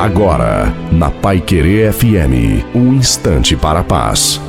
Agora, na Pai Querer FM, um instante para a paz.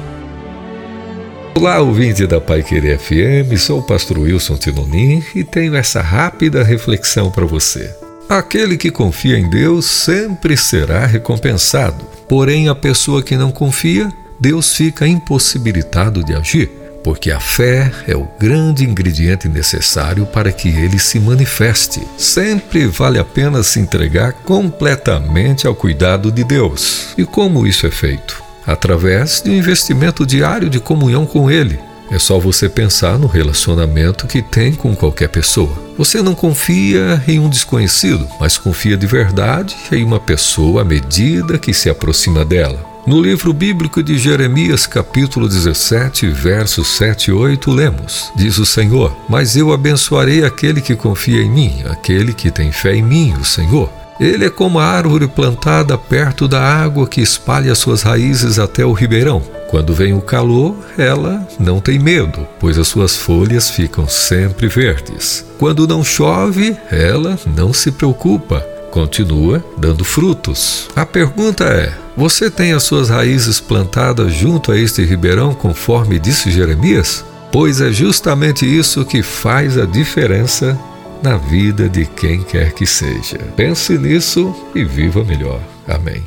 Olá, ouvinte da Pai Querer FM, sou o pastor Wilson Tinonim e tenho essa rápida reflexão para você. Aquele que confia em Deus sempre será recompensado, porém a pessoa que não confia, Deus fica impossibilitado de agir porque a fé é o grande ingrediente necessário para que ele se manifeste. Sempre vale a pena se entregar completamente ao cuidado de Deus. E como isso é feito? Através de um investimento diário de comunhão com Ele. É só você pensar no relacionamento que tem com qualquer pessoa. Você não confia em um desconhecido, mas confia de verdade em uma pessoa à medida que se aproxima dela. No livro bíblico de Jeremias, capítulo 17, versos 7 e 8, lemos: Diz o Senhor: Mas eu abençoarei aquele que confia em mim, aquele que tem fé em mim, o Senhor. Ele é como a árvore plantada perto da água que espalha suas raízes até o ribeirão. Quando vem o calor, ela não tem medo, pois as suas folhas ficam sempre verdes. Quando não chove, ela não se preocupa, continua dando frutos. A pergunta é: você tem as suas raízes plantadas junto a este ribeirão, conforme disse Jeremias? Pois é justamente isso que faz a diferença na vida de quem quer que seja. Pense nisso e viva melhor. Amém.